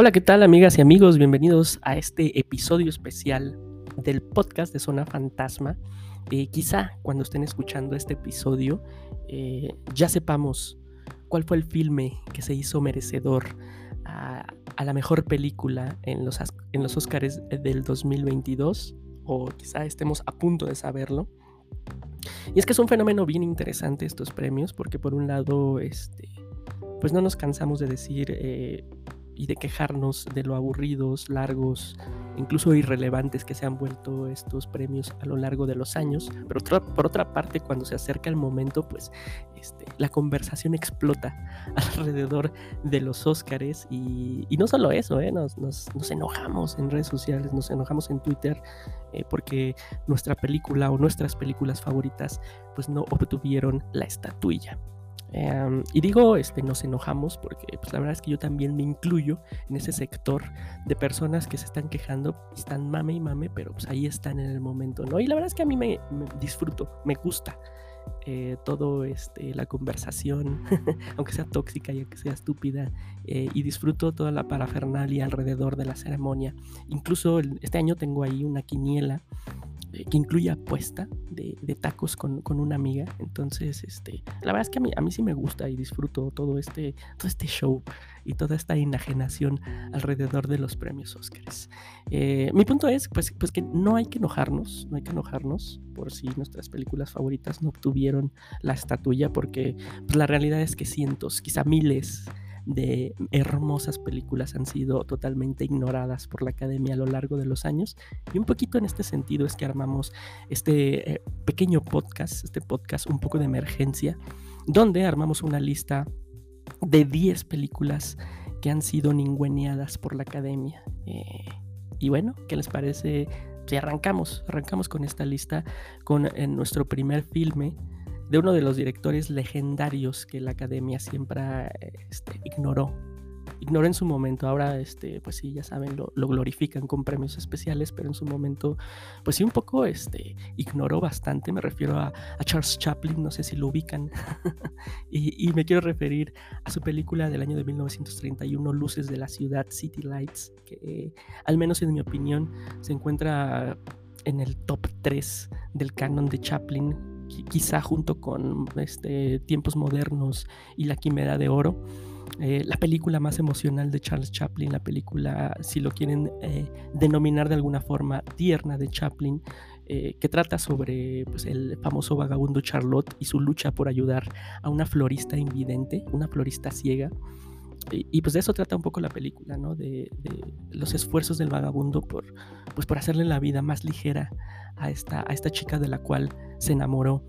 Hola, ¿qué tal amigas y amigos? Bienvenidos a este episodio especial del podcast de Zona Fantasma. Eh, quizá cuando estén escuchando este episodio eh, ya sepamos cuál fue el filme que se hizo merecedor a, la mejor película en los, en los Oscars del 2022 o quizá estemos a punto de saberlo. Y es que es un fenómeno bien interesante estos premios porque por un lado, este, pues no nos cansamos de decir... Eh, y de quejarnos de lo aburridos, largos, incluso irrelevantes que se han vuelto estos premios a lo largo de los años. Pero por otra parte, cuando se acerca el momento, pues este, la conversación explota alrededor de los Óscares y, no solo eso, ¿eh? nos, enojamos en redes sociales, nos enojamos en Twitter eh, porque nuestra película o nuestras películas favoritas pues no obtuvieron la estatuilla. Em, y digo, este, nos enojamos porque pues, la verdad es que yo también me incluyo en ese sector de personas que se están quejando, están mame y mame, pero pues ahí están en el momento, ¿no? Y la verdad es que a mí me, disfruto, me gusta eh, todo este, la conversación, aunque sea tóxica y aunque sea estúpida, eh, y disfruto toda la parafernalia alrededor de la ceremonia. Incluso este año tengo ahí una quiniela que incluye apuesta de, tacos con, una amiga. Entonces, este, la verdad es que a mí, a mí sí me gusta y disfruto todo este, todo este show y toda esta enajenación alrededor de los premios Oscars. Eh, mi punto es pues, pues que no hay que enojarnos, no hay que enojarnos por si nuestras películas favoritas no obtuvieron la estatuilla, porque pues, la realidad es que cientos, quizá miles, de hermosas películas han sido totalmente ignoradas por la academia a lo largo de los años. Y un poquito en este sentido es que armamos este eh, pequeño podcast, este podcast un poco de emergencia, donde armamos una lista de 10 películas que han sido ningüeneadas por la academia. Eh, y bueno, ¿qué les parece? Si arrancamos, arrancamos con esta lista, con en nuestro primer filme, de uno de los directores legendarios que la academia siempre este, ignoró. Ignoró en su momento, ahora este, pues sí, ya saben, lo, glorifican con premios especiales, pero en su momento, pues sí, un poco este, ignoró bastante, me refiero a, Charles Chaplin, no sé si lo ubican, y, me quiero referir a su película del año de 1931, Luces de la Ciudad, City Lights, que al menos en mi opinión se encuentra en el top 3 del canon de Chaplin quizá junto con este, Tiempos Modernos y La Quimera de Oro. Eh, la película más emocional de Charles Chaplin, la película, si lo quieren eh, denominar de alguna forma, tierna de Chaplin, eh, que trata sobre pues, el famoso vagabundo Charlotte y su lucha por ayudar a una florista invidente, una florista ciega. Y, pues de eso trata un poco la película, ¿no? De, los esfuerzos del vagabundo por, pues por hacerle la vida más ligera a esta, a esta chica de la cual se enamoró.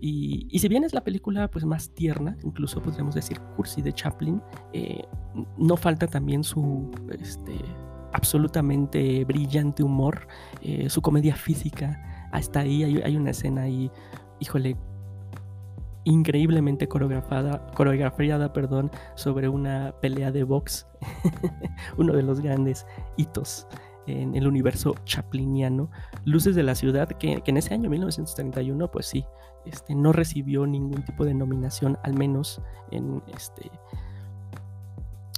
Y, y, si bien es la película pues más tierna, incluso podríamos decir cursi de Chaplin, eh, no falta también su este, absolutamente brillante humor, eh, su comedia física. Hasta ahí hay, hay una escena ahí, híjole, increíblemente coreografiada perdón, sobre una pelea de box, uno de los grandes hitos en el universo chapliniano, Luces de la Ciudad, que, que en ese año 1931, pues sí, este, no recibió ningún tipo de nominación, al menos en, este,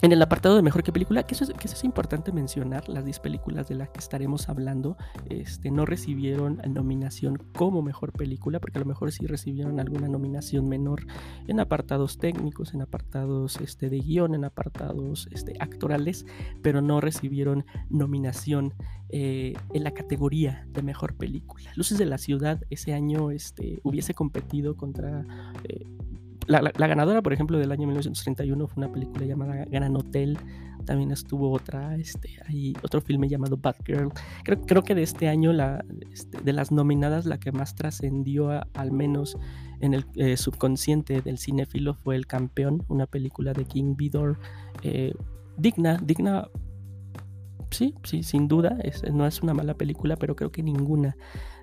en el apartado de mejor que película, que eso es, importante mencionar, las 10 películas de las que estaremos hablando este, no recibieron nominación como mejor película, porque a lo mejor sí recibieron alguna nominación menor en apartados técnicos, en apartados este, de guion, en apartados este, actorales, pero no recibieron nominación eh, en la categoría de mejor película. Luces de la Ciudad ese año este, hubiese competido contra... Eh, la, ganadora, por ejemplo, del año 1931 fue una película llamada Gran Hotel. También estuvo otra, este, hay otro filme llamado Bad Girl. Creo, creo que de este año, la, este, de las nominadas, la que más trascendió, al menos en el eh, subconsciente del cinéfilo, fue El Campeón, una película de King Vidor. Eh, digna, digna sí, sí, sin duda, no es una mala película, pero creo que ninguna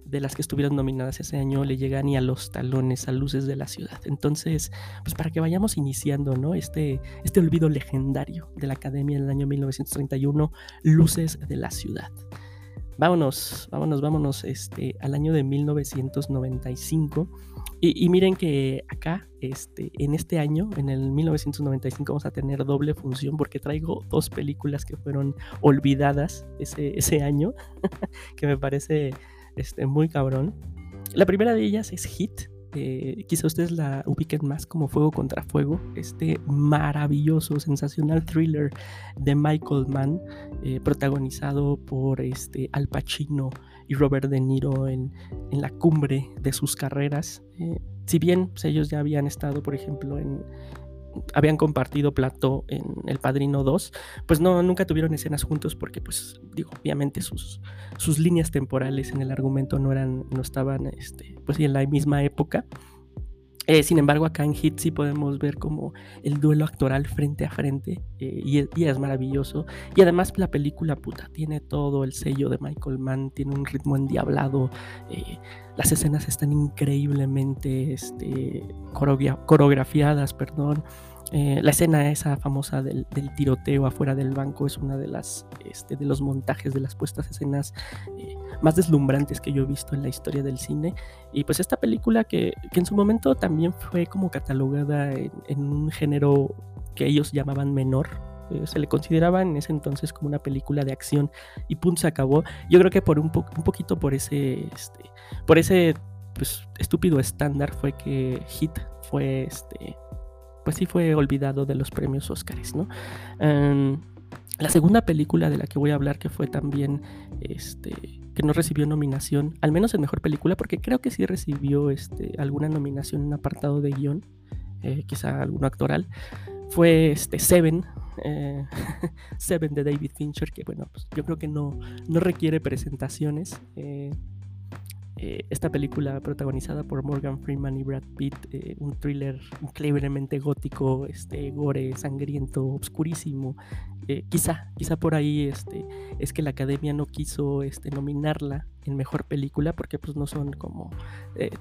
de las que estuvieron nominadas ese año le llega ni a los talones, a luces de la ciudad. Entonces, pues para que vayamos iniciando, ¿no? Este, este olvido legendario de la Academia en el año 1931, Luces de la Ciudad. Vámonos, vámonos, vámonos este, al año de 1995 Y, miren que acá, este, en este año, en el 1995, vamos a tener doble función porque traigo dos películas que fueron olvidadas ese, ese año, que me parece este, muy cabrón. La primera de ellas es Hit, eh, quizá ustedes la ubiquen más como Fuego contra Fuego, este maravilloso, sensacional thriller de Michael Mann, eh, protagonizado por este, Al Pacino y Robert De Niro en, la cumbre de sus carreras. Eh, si bien pues, ellos ya habían estado, por ejemplo, en, habían compartido plato en El Padrino 2, pues no, nunca tuvieron escenas juntos porque, pues, digo, obviamente sus, sus líneas temporales en el argumento no eran, no estaban, este, pues, en la misma época. Eh, sin embargo, acá en Hit sí podemos ver como el duelo actoral frente a frente eh, y, es maravilloso. Y además la película, puta, tiene todo el sello de Michael Mann, tiene un ritmo endiablado, eh, las escenas están increíblemente este, coreografiadas, perdón. La escena esa famosa del, tiroteo afuera del banco es una de las este, de los montajes de las puestas escenas más deslumbrantes que yo he visto en la historia del cine. Y pues esta película que, en su momento también fue como catalogada en, un género que ellos llamaban menor, eh, se le consideraba en ese entonces como una película de acción y punto se acabó. Yo creo que por un, un poquito por ese, este, por ese pues, estúpido estándar fue que Hit fue este, pues sí fue olvidado de los premios Óscares, ¿no? Em, la segunda película de la que voy a hablar, que fue también, este, que no recibió nominación, al menos en Mejor Película, porque creo que sí recibió este, alguna nominación en apartado de guion, eh, quizá alguno actoral, fue este, Seven, eh, Seven de David Fincher, que bueno, pues yo creo que no, no requiere presentaciones. Eh, eh, esta película protagonizada por Morgan Freeman y Brad Pitt, eh, un thriller increíblemente gótico, este, gore, sangriento, obscurísimo. Eh, quizá, quizá por ahí este, es que la academia no quiso este, nominarla en mejor película porque pues no son como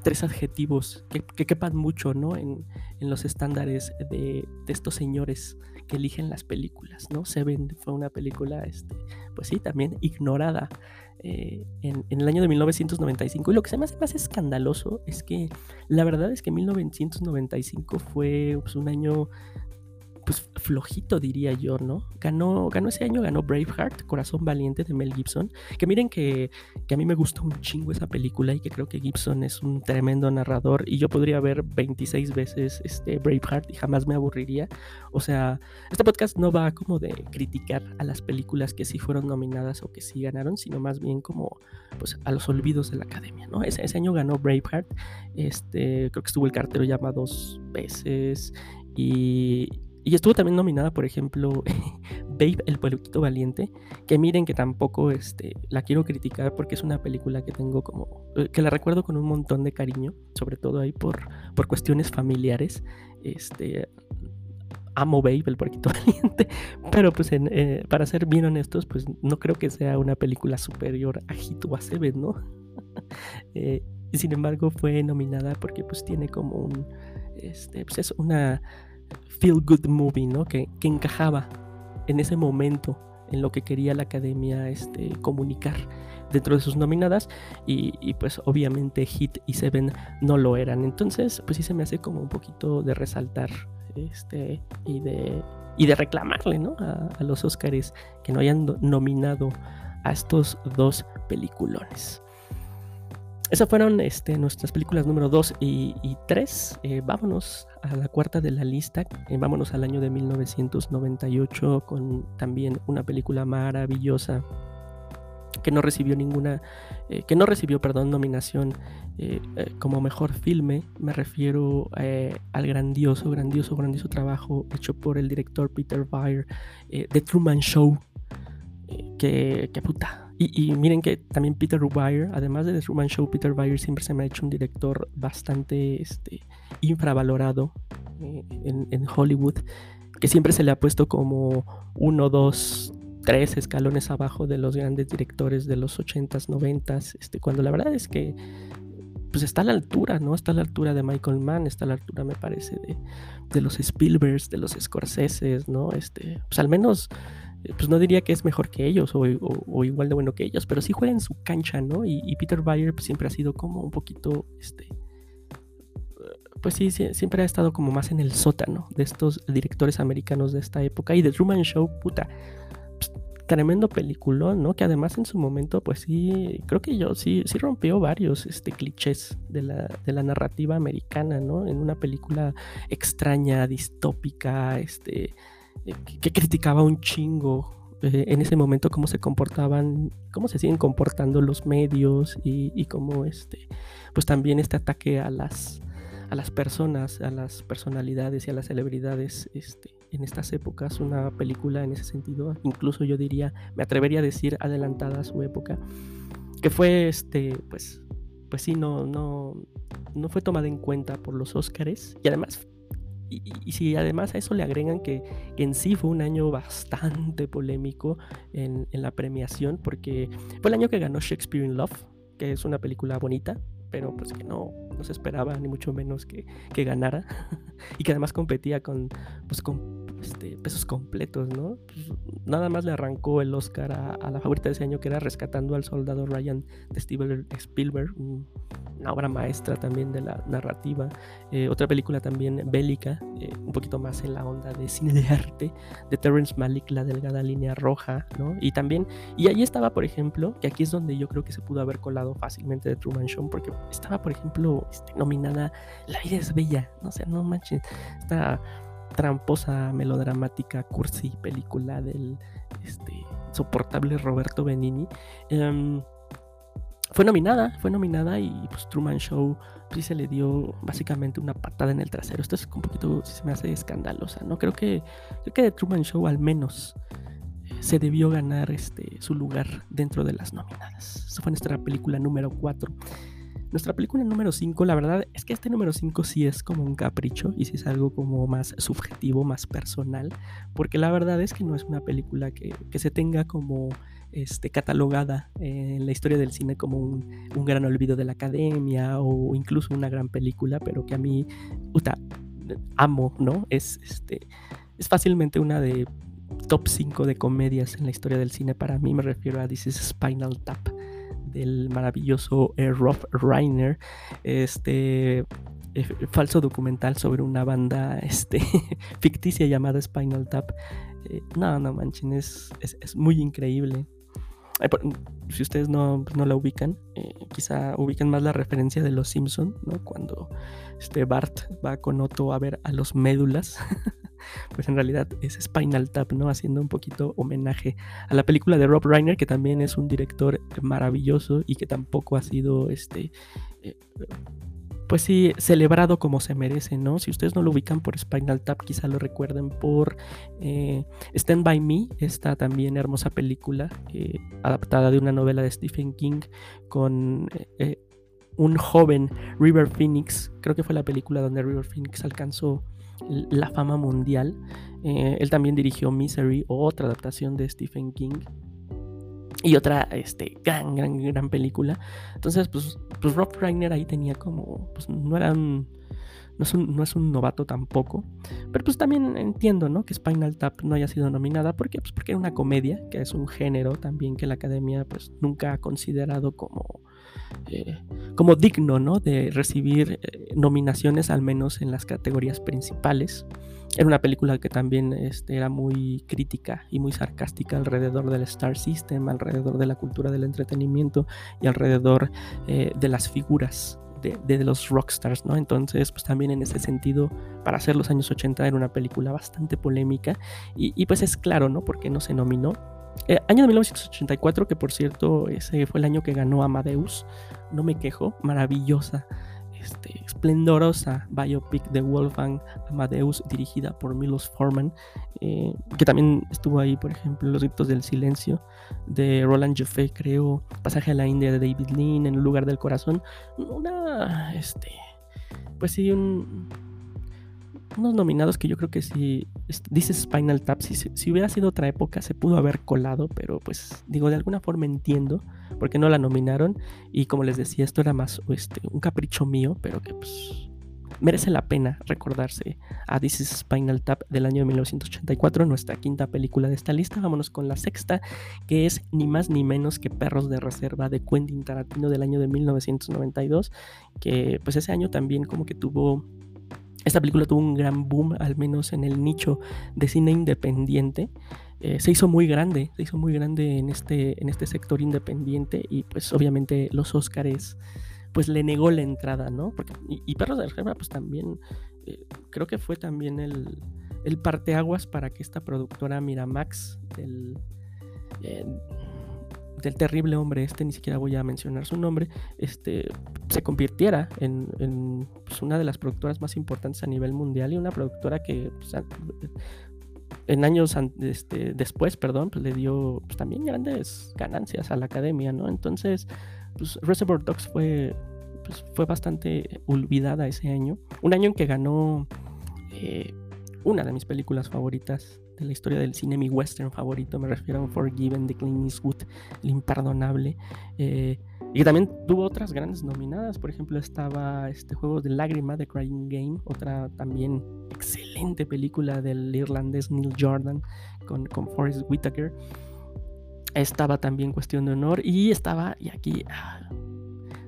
tres adjetivos que, quepan mucho ¿no? en, los estándares de, estos señores que eligen las películas. ¿no? Seven fue una película, este, pues sí, también ignorada eh, en, el año de 1995. Y lo que se me hace más escandaloso es que la verdad es que 1995 fue pues, un año pues flojito diría yo, ¿no? Ganó, ganó ese año, ganó Braveheart, Corazón Valiente de Mel Gibson, que miren que, a mí me gusta un chingo esa película y que creo que Gibson es un tremendo narrador y yo podría ver 26 veces este Braveheart y jamás me aburriría. O sea, este podcast no va como de criticar a las películas que sí fueron nominadas o que sí ganaron, sino más bien como pues a los olvidos de la academia, ¿no? Ese, ese año ganó Braveheart, este, creo que estuvo el cartero llama dos veces y, y estuvo también nominada, por ejemplo, Babe, el pueblito valiente, que miren que tampoco este, la quiero criticar porque es una película que tengo como, eh, que la recuerdo con un montón de cariño, sobre todo ahí por, por cuestiones familiares. Este, amo Babe, el puerquito valiente, pero pues eh, para ser bien honestos, pues no creo que sea una película superior a Hit o a Seven, ¿no? eh, sin embargo fue nominada porque pues tiene como un, este, pues es una feel good movie, ¿no? Que, encajaba en ese momento en lo que quería la academia este, comunicar dentro de sus nominadas y, pues obviamente Hit y Seven no lo eran. Entonces pues sí se me hace como un poquito de resaltar este, y, de, y de reclamarle ¿no? a, a los Oscars que no hayan nominado a estos dos peliculones. Esas fueron este, nuestras películas número 2 y, 3. Eh, vámonos a la cuarta de la lista. Eh, vámonos al año de 1998 con también una película maravillosa que no recibió ninguna, eh, que no recibió, perdón, nominación como mejor filme. Me refiero al grandioso, grandioso, grandioso trabajo hecho por el director Peter Weir, The Truman Show. que, que puta, y, miren que también Peter Weir, además de The Truman Show, Peter Weir siempre se me ha hecho un director bastante este, infravalorado eh, en, Hollywood, que siempre se le ha puesto como uno, dos, tres escalones abajo de los grandes directores de los 80s, 90s, este, cuando la verdad es que pues está a la altura, ¿no? Está a la altura de Michael Mann, está a la altura, me parece, de, de los Spielbergs, de los Scorsese, ¿no? Este, pues al menos pues no diría que es mejor que ellos o, igual de bueno que ellos, pero sí juega en su cancha, ¿no? Y, Peter Bayer pues, siempre ha sido como un poquito, este, pues sí, siempre ha estado como más en el sótano de estos directores americanos de esta época. Y The Truman Show, puta, pues, tremendo peliculón, ¿no? Que además en su momento, pues sí, creo que yo sí, sí rompió varios este, clichés de la, de la narrativa americana, ¿no? En una película extraña, distópica, este, que criticaba un chingo eh, en ese momento cómo se comportaban, cómo se siguen comportando los medios y, y cómo este, pues también este ataque a las, a las personas, a las personalidades y a las celebridades este, en estas épocas, una película en ese sentido, incluso yo diría, me atrevería a decir adelantada a su época, que fue este, pues, pues sí, no, no, no fue tomada en cuenta por los Óscares y además y, si además a eso le agregan que, en sí fue un año bastante polémico en, la premiación, porque fue el año que ganó Shakespeare in Love, que es una película bonita, pero pues que no, no se esperaba ni mucho menos que, que ganara y que además competía con, pues, con este, pesos completos, ¿no? Pues, nada más le arrancó el Oscar a, la favorita de ese año que era Rescatando al Soldado Ryan de Steven Spielberg, una obra maestra también de la narrativa. Eh, otra película también bélica, eh, un poquito más en la onda de cine de arte, de Terrence Malick, La Delgada Línea Roja, ¿no? Y también, y ahí estaba, por ejemplo, que aquí es donde yo creo que se pudo haber colado fácilmente de Truman Show, porque estaba, por ejemplo, este, nominada La vida es bella, no sé, no manches, esta tramposa, melodramática, cursi película del este, soportable Roberto Benini. Em, fue nominada, fue nominada y pues Truman Show se le dio básicamente una patada en el trasero. Esto es un poquito, se me hace escandalosa, ¿no? Creo que, creo que de Truman Show al menos eh, se debió ganar este, su lugar dentro de las nominadas. Esa fue nuestra película número 4. Nuestra película número 5, la verdad es que este número 5 sí es como un capricho y sí es algo como más subjetivo, más personal, porque la verdad es que no es una película que, se tenga como este, catalogada en la historia del cine como un, gran olvido de la academia o incluso una gran película, pero que a mí amo, ¿no? Es, este, es fácilmente una de top 5 de comedias en la historia del cine para mí, me refiero a This is Spinal Tap del maravilloso eh, Rob Reiner, este eh, falso documental sobre una banda este, ficticia llamada Spinal Tap. Eh, no, no manchen, es, muy increíble. Si ustedes no, no la ubican, quizá ubiquen más la referencia de los Simpson, ¿no? Cuando este Bart va con Otto a ver a los médulas. pues en realidad es Spinal Tap, ¿no? Haciendo un poquito homenaje a la película de Rob Reiner, que también es un director maravilloso y que tampoco ha sido este. Eh, pues sí, celebrado como se merece, ¿no? Si ustedes no lo ubican por Spinal Tap, quizá lo recuerden por eh, Stand By Me, esta también hermosa película eh, adaptada de una novela de Stephen King con un joven River Phoenix, creo que fue la película donde River Phoenix alcanzó la fama mundial. Eh, él también dirigió Misery, otra adaptación de Stephen King. Y otra este, gran, gran, gran película. Entonces, pues, pues Rob Reiner ahí tenía como. Pues no era un. No es, un, no es un novato tampoco. Pero pues también entiendo, ¿no? Que Spinal Tap no haya sido nominada. ¿Por qué? Pues porque era una comedia, que es un género también que la academia pues nunca ha considerado como eh, como digno ¿no? de recibir eh, nominaciones al menos en las categorías principales. Era una película que también este, era muy crítica y muy sarcástica alrededor del Star System, alrededor de la cultura del entretenimiento y alrededor eh, de las figuras de, los rockstars, ¿no? Entonces, pues también en ese sentido, para hacer los años 80 era una película bastante polémica y, y pues es claro, ¿no? Porque no se nominó eh, año de 1984, que por cierto, ese fue el año que ganó Amadeus. No me quejo, maravillosa, este, esplendorosa biopic de Wolfgang Amadeus, dirigida por Milos Forman, eh, que también estuvo ahí, por ejemplo, Los Ritos del Silencio, de Roland Joffé, creo, Pasaje a la India de David Lean, En el lugar del corazón. Una, este, pues sí, un unos nominados que yo creo que si dice Spinal Tap, si, si, hubiera sido otra época se pudo haber colado, pero pues digo, de alguna forma entiendo porque no la nominaron y como les decía, esto era más este, un capricho mío, pero que pues merece la pena recordarse a This is Spinal Tap del año de 1984, nuestra quinta película de esta lista. Vámonos con la sexta, que es ni más ni menos que Perros de Reserva de Quentin Tarantino del año de 1992, que pues ese año también como que tuvo esta película tuvo un gran boom, al menos en el nicho de cine independiente. Eh, se hizo muy grande, se hizo muy grande en este, en este sector independiente y pues obviamente los Óscares pues le negó la entrada, ¿no? Y, Perros de Reserva pues también, eh, creo que fue también el, el parteaguas para que esta productora Miramax del, eh, del terrible hombre este, ni siquiera voy a mencionar su nombre, este, se convirtiera en, pues, una de las productoras más importantes a nivel mundial y una productora que pues, en años este, después, perdón, pues le dio también grandes ganancias a la academia, ¿no? Entonces, pues Reservoir Dogs fue, fue bastante olvidada ese año. Un año en que ganó eh, una de mis películas favoritas la historia del cine, mi western favorito, me refiero a Forgiven de Clint Eastwood, El Imperdonable. Eh, y que también tuvo otras grandes nominadas, por ejemplo estaba este juego de lágrima de Crying Game, otra también excelente película del irlandés Neil Jordan con, con Forrest Whitaker. Estaba también Cuestión de Honor y estaba, y aquí, ah,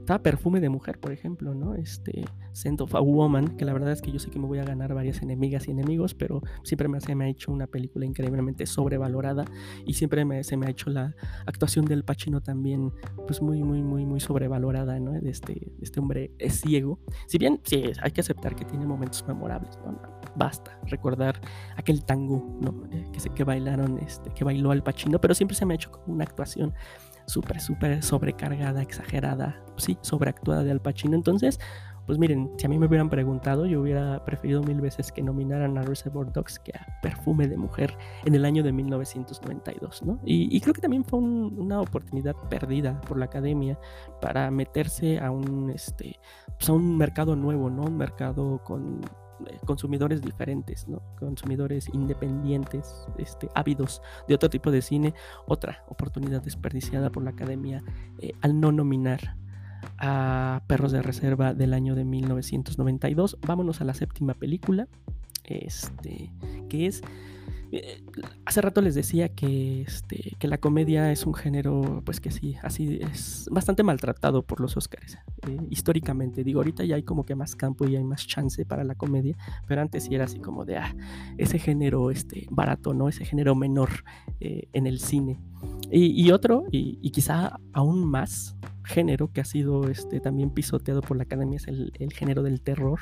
estaba Perfume de Mujer, por ejemplo, ¿no? Este Scent of a Woman, que la verdad es que yo sé que me voy a ganar varias enemigas y enemigos, pero siempre me, se me ha hecho una película increíblemente sobrevalorada y siempre se me ha hecho la actuación del Pacino también, pues muy, muy, muy, muy sobrevalorada, ¿no? De este, este hombre es ciego. Si bien, sí, hay que aceptar que tiene momentos memorables. Basta recordar aquel tango, ¿no? Eh, que, que bailaron, este, que bailó al Pacino, pero siempre se me ha hecho como una actuación súper, súper sobrecargada, exagerada, sí, sobreactuada de Al Pacino. Entonces, pues miren, si a mí me hubieran preguntado, yo hubiera preferido mil veces que nominaran a Reservoir Dogs que a Perfume de Mujer en el año de 1992, ¿no? Y, creo que también fue una oportunidad perdida por la academia para meterse a un, este, pues a un mercado nuevo, ¿no? Un mercado con consumidores diferentes, ¿no? consumidores independientes, este, ávidos de otro tipo de cine, otra oportunidad desperdiciada por la academia eh, al no nominar a Perros de Reserva del año de 1992. Vámonos a la séptima película, este, que es eh, hace rato les decía que, este, que la comedia es un género, pues que sí, así es bastante maltratado por los Oscars, eh, históricamente. Digo, ahorita ya hay como que más campo y hay más chance para la comedia, pero antes sí era así como de, ah, ese género este, barato, ¿no? Ese género menor eh, en el cine. Y, otro, y, quizá aún más, género que ha sido este, también pisoteado por la academia es el, género del terror.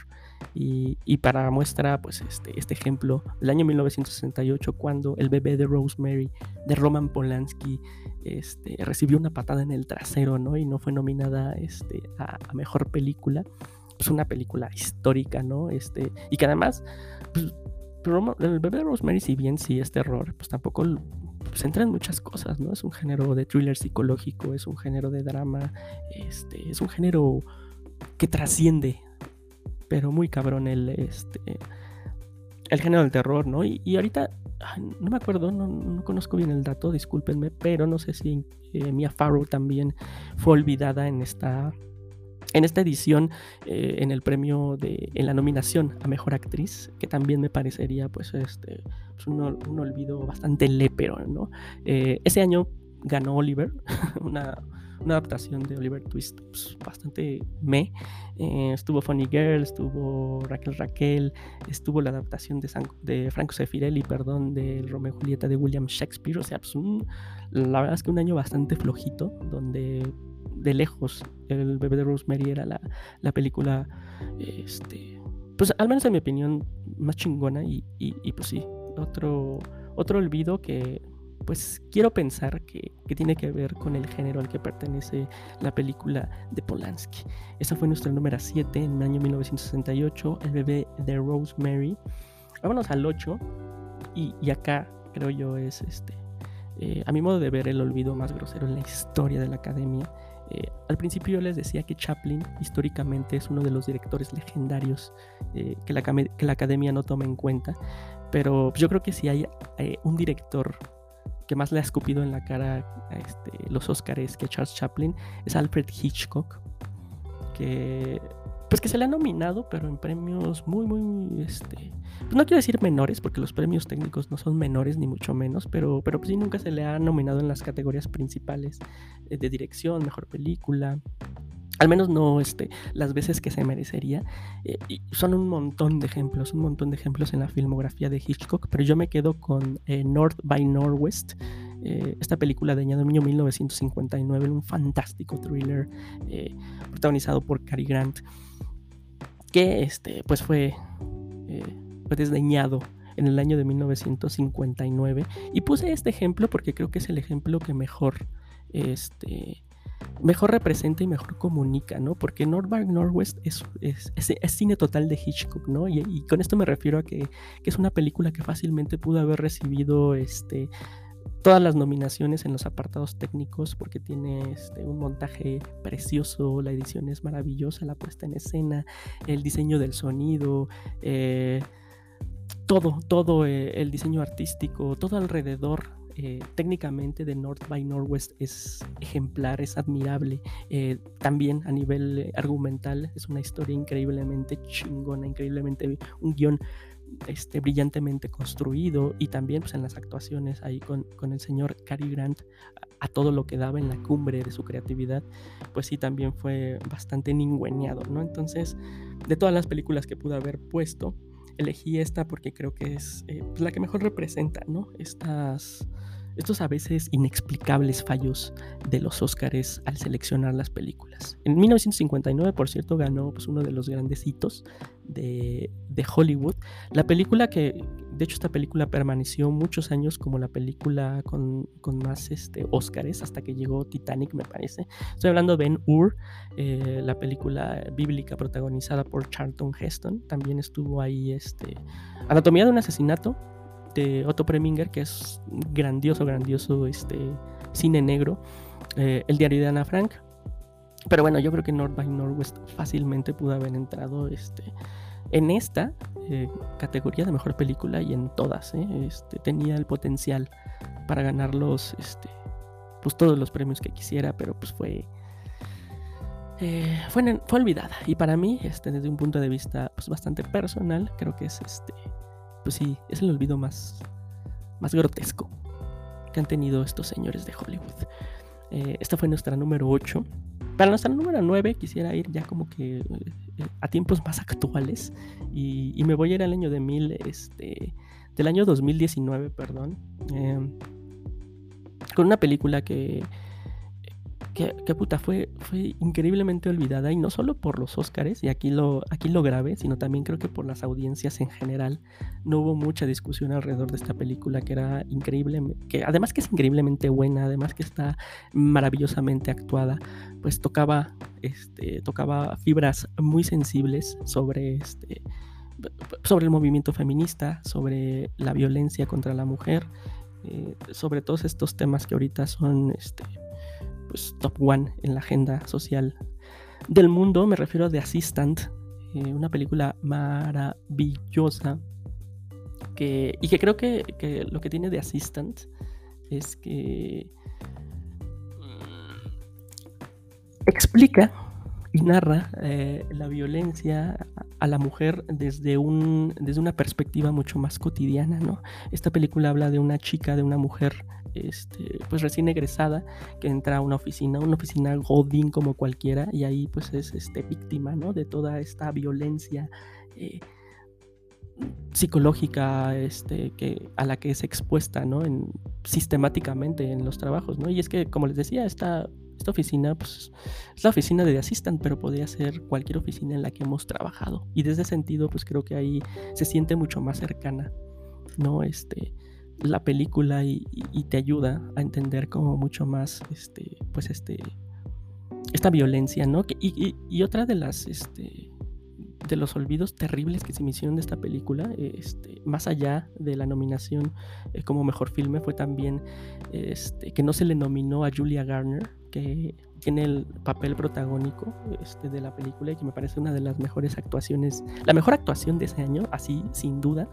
Y, para muestra, pues este, este ejemplo, del año 1968, cuando el bebé de Rosemary, de Roman Polanski, este, recibió una patada en el trasero, ¿no? Y no fue nominada este, a, mejor película. Pues una película histórica, ¿no? Este, y que además, pues, el bebé de Rosemary, si bien sí es terror, pues tampoco pues entra en muchas cosas, ¿no? Es un género de thriller psicológico, es un género de drama, este, es un género que trasciende, pero muy cabrón el, este, el género del terror, ¿no? Y, ahorita, no me acuerdo, no, conozco bien el dato, discúlpenme, pero no sé si eh, Mia Farrow también fue olvidada en esta en esta edición, eh, en el premio de, en la nominación a mejor actriz, que también me parecería, pues, este, pues, un, olvido bastante lépero, ¿no? Eh, ese año ganó Oliver, una, adaptación de Oliver Twist pues, bastante me. Eh, estuvo Funny Girl, estuvo Raquel Raquel, estuvo la adaptación de, de Franco Sefirelli, perdón, de Romeo y Julieta de William Shakespeare. O sea, pues la verdad es que un año bastante flojito, donde de lejos el bebé de Rosemary era la, la película, este, pues al menos en mi opinión, más chingona y, y, pues sí, otro, otro olvido que pues quiero pensar que, que, tiene que ver con el género al que pertenece la película de Polanski. Esa fue nuestra número 7 en el año 1968, El bebé de Rosemary. Vámonos al 8 y, y acá creo yo es este, eh, a mi modo de ver el olvido más grosero en la historia de la academia eh, al principio yo les decía que Chaplin históricamente es uno de los directores legendarios eh, que, la, que, la, academia no toma en cuenta, pero yo creo que si hay eh, un director que más le ha escupido en la cara a este, los Oscars que Charles Chaplin es Alfred Hitchcock, que pues que se le ha nominado, pero en premios muy, muy, este, pues no quiero decir menores, porque los premios técnicos no son menores ni mucho menos, pero, pero pues sí nunca se le ha nominado en las categorías principales eh, de dirección, mejor película, al menos no este, las veces que se merecería. Eh, son un montón de ejemplos, un montón de ejemplos en la filmografía de Hitchcock, pero yo me quedo con eh, North by Northwest. Esta película de año 1959, un fantástico thriller protagonizado por Cary Grant, que este, pues fue, fue desdeñado en el año de 1959. Y puse este ejemplo porque creo que es el ejemplo que mejor este, mejor representa y mejor comunica, ¿no? Porque North by Northwest es, es, cine total de Hitchcock, ¿no? Y, con esto me refiero a que, es una película que fácilmente pudo haber recibido este, todas las nominaciones en los apartados técnicos porque tiene este, un montaje precioso, la edición es maravillosa, la puesta en escena, el diseño del sonido, eh, todo, todo eh, el diseño artístico, todo alrededor eh, técnicamente de North by Northwest es ejemplar, es admirable. También a nivel argumental es una historia increíblemente chingona, increíblemente un guion este, brillantemente construido y también pues, en las actuaciones ahí con, con el señor Cary Grant a, todo lo que daba en la cumbre de su creatividad, pues sí también fue bastante ningüeñado, ¿no? Entonces, de todas las películas que pude haber puesto, elegí esta porque creo que es pues, la que mejor representa, ¿no? Estas estos a veces inexplicables fallos de los Óscares al seleccionar las películas. En 1959, por cierto, ganó pues, uno de los grandes hitos de, Hollywood. La película que, de hecho, esta película permaneció muchos años como la película con, más este, Óscares hasta que llegó Titanic, me parece. Estoy hablando de Ben Hur, eh, la película bíblica protagonizada por Charlton Heston. También estuvo ahí este, Anatomía de un asesinato de Otto Preminger, que es grandioso, grandioso este, cine negro. Eh, el diario de Ana Frank. Pero bueno, yo creo que North by Northwest fácilmente pudo haber entrado este, en esta eh, categoría de mejor película y en todas. ¿eh? Este, tenía el potencial para ganar los, este, pues todos los premios que quisiera, pero pues fue, fue, fue, olvidada. Y para mí, este, desde un punto de vista pues, bastante personal, creo que es este, pues sí, es el olvido más, más grotesco que han tenido estos señores de Hollywood. Eh, esta fue nuestra número 8. Para nuestra número 9 quisiera ir ya como que eh, a tiempos más actuales y, me voy a ir al año de mil, este, del año 2019, perdón, eh, con una película que que, puta, fue, fue increíblemente olvidada y no solo por los Óscares, y aquí lo, aquí lo grave, sino también creo que por las audiencias en general. No hubo mucha discusión alrededor de esta película que era increíble, que además que es increíblemente buena, además que está maravillosamente actuada, pues tocaba, este, tocaba fibras muy sensibles sobre este sobre el movimiento feminista, sobre la violencia contra la mujer, eh, sobre todos estos temas que ahorita son este, pues, top one en la agenda social del mundo. Me refiero a The Assistant, eh, una película maravillosa que, y que creo que, lo que tiene The Assistant es que mm, explica y narra eh, la violencia a la mujer desde, un, desde una perspectiva mucho más cotidiana, ¿no? Esta película habla de una chica, de una mujer este, pues recién egresada que entra a una oficina, una oficina godín como cualquiera y ahí pues es este, víctima, ¿no? De toda esta violencia eh, psicológica este, a la que es expuesta, ¿no? En, sistemáticamente en los trabajos, ¿no? Y es que, como les decía, esta esta oficina pues, es la oficina de The Assistant, pero podría ser cualquier oficina en la que hemos trabajado. Y desde ese sentido, pues creo que ahí se siente mucho más cercana, ¿no? Este, la película y, te ayuda a entender como mucho más, este, pues este, esta violencia, ¿no? Y, y, otra de las, este, de los olvidos terribles que se me hicieron de esta película, este, más allá de la nominación eh, como mejor filme, fue también este, que no se le nominó a Julia Garner, que tiene el papel protagónico este, de la película y que me parece una de las mejores actuaciones, la mejor actuación de ese año, así sin duda.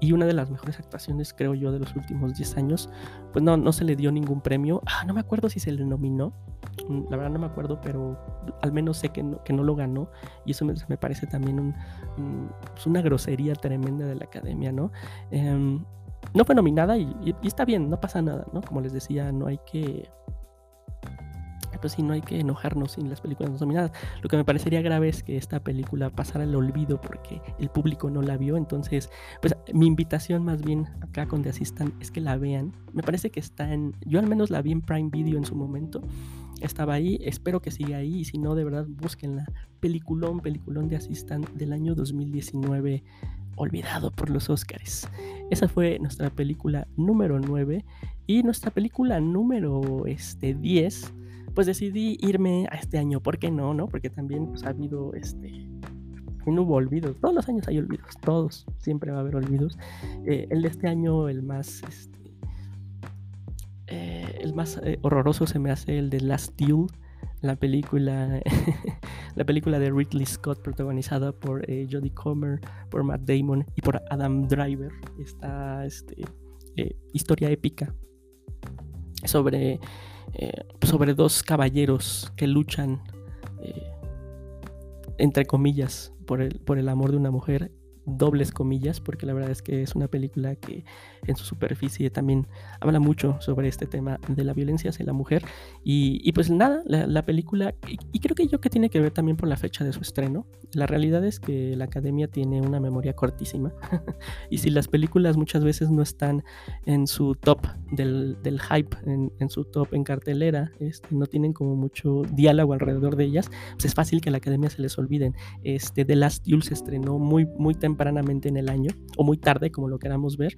Y una de las mejores actuaciones, creo yo, de los últimos 10 años. Pues no, no se le dio ningún premio. Ah, no me acuerdo si se le nominó. Mm, la verdad no me acuerdo, pero al menos sé que no, que no lo ganó. Y eso me, parece también un, pues una grosería tremenda de la academia, ¿no? Em, no fue nominada y, y, está bien, no pasa nada, ¿no? Como les decía, no hay que pues sí, no hay que enojarnos sin las películas no nominadas. Lo que me parecería grave es que esta película pasara al olvido porque el público no la vio. Entonces, pues mi invitación más bien acá con The Assistant es que la vean. Me parece que está en, yo al menos la vi en Prime Video en su momento. Estaba ahí, espero que siga ahí y si no, de verdad, búsquenla. Peliculón, peliculón de Assistant del año 2019 olvidado por los Oscars. Esa fue nuestra película número 9 y nuestra película número este, 10 pues decidí irme a este año. ¿Por qué no? no? Porque también pues, ha habido este. No hubo olvidos. Todos los años hay olvidos. Todos. Siempre va a haber olvidos. Eh, el de este año, el más. Este, eh, el más eh, horroroso se me hace el de Last Duel. La película. la película de Ridley Scott, protagonizada por Jodie Comer, por Matt Damon y por Adam Driver. Esta este, historia épica sobre eh, sobre dos caballeros que luchan, eh, entre comillas, por el, por el amor de una mujer dobles comillas, porque la verdad es que es una película que en su superficie también habla mucho sobre este tema de la violencia hacia la mujer. Y, pues nada, la, película, y, creo que yo que tiene que ver también por la fecha de su estreno. La realidad es que la academia tiene una memoria cortísima. y si las películas muchas veces no están en su top del, hype, en, su top en cartelera, este, no tienen como mucho diálogo alrededor de ellas, pues es fácil que a la academia se les olviden. Este, The Last Duel se estrenó muy, muy tempranamente en el año, o muy tarde, como lo queramos ver.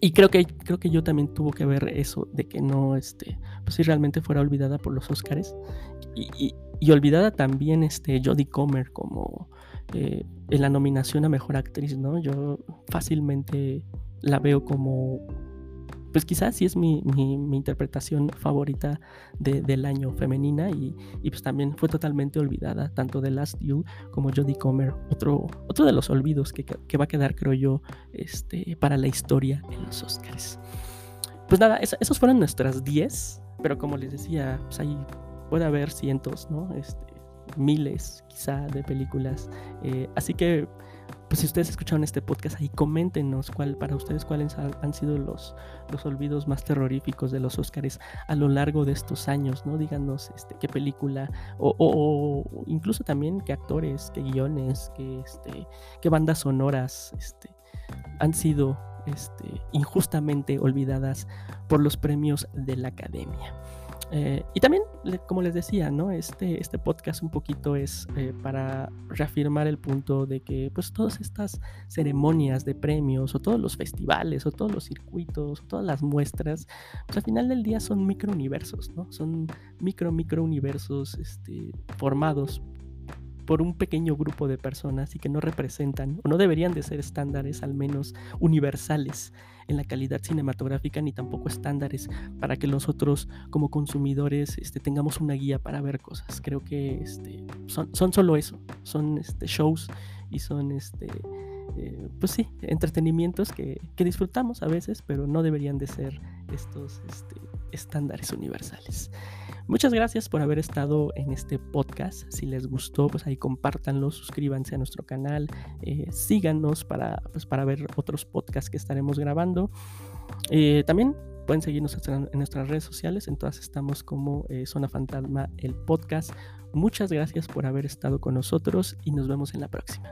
Y creo que, creo que yo también tuvo que ver eso de que no, este, pues si realmente fuera olvidada por los Oscars. Y, y, olvidada también este, Jodie Comer como eh, en la nominación a Mejor Actriz, ¿no? Yo fácilmente la veo como pues quizás sí es mi, interpretación favorita del año femenina y, pues también fue totalmente olvidada, tanto de Last You como Jodie Comer, otro, otro de los olvidos que, va a quedar, creo yo, este, para la historia en los Oscars. Pues nada, esos fueron nuestras 10, pero como les decía, pues ahí puede haber cientos, ¿no? Este, miles quizá de películas. Eh, así que pues si ustedes escucharon este podcast ahí, coméntenos cuál, para ustedes cuáles han sido los, los olvidos más terroríficos de los Oscars a lo largo de estos años, ¿no? Díganos este, qué película, o, incluso también qué actores, qué guiones, qué, este, qué bandas sonoras este, han sido este, injustamente olvidadas por los premios de la academia. Eh, y también, como les decía, ¿no? Este, este podcast un poquito es eh, para reafirmar el punto de que pues todas estas ceremonias de premios o todos los festivales o todos los circuitos todas las muestras, pues al final del día son microuniversos, ¿no? Son micro, microuniversos este, formados por un pequeño grupo de personas y que no representan o no deberían de ser estándares al menos universales en la calidad cinematográfica ni tampoco estándares para que nosotros como consumidores este, tengamos una guía para ver cosas. Creo que este, son, solo eso, son este, shows y son este, eh, pues sí, entretenimientos que, que, disfrutamos a veces, pero no deberían de ser estos este, estándares universales. Muchas gracias por haber estado en este podcast. Si les gustó, pues ahí compártanlo, suscríbanse a nuestro canal, eh, síganos para, pues, para ver otros podcasts que estaremos grabando. Eh, también pueden seguirnos en nuestras redes sociales, en todas estamos como eh, Zona Fantasma, el podcast. Muchas gracias por haber estado con nosotros y nos vemos en la próxima.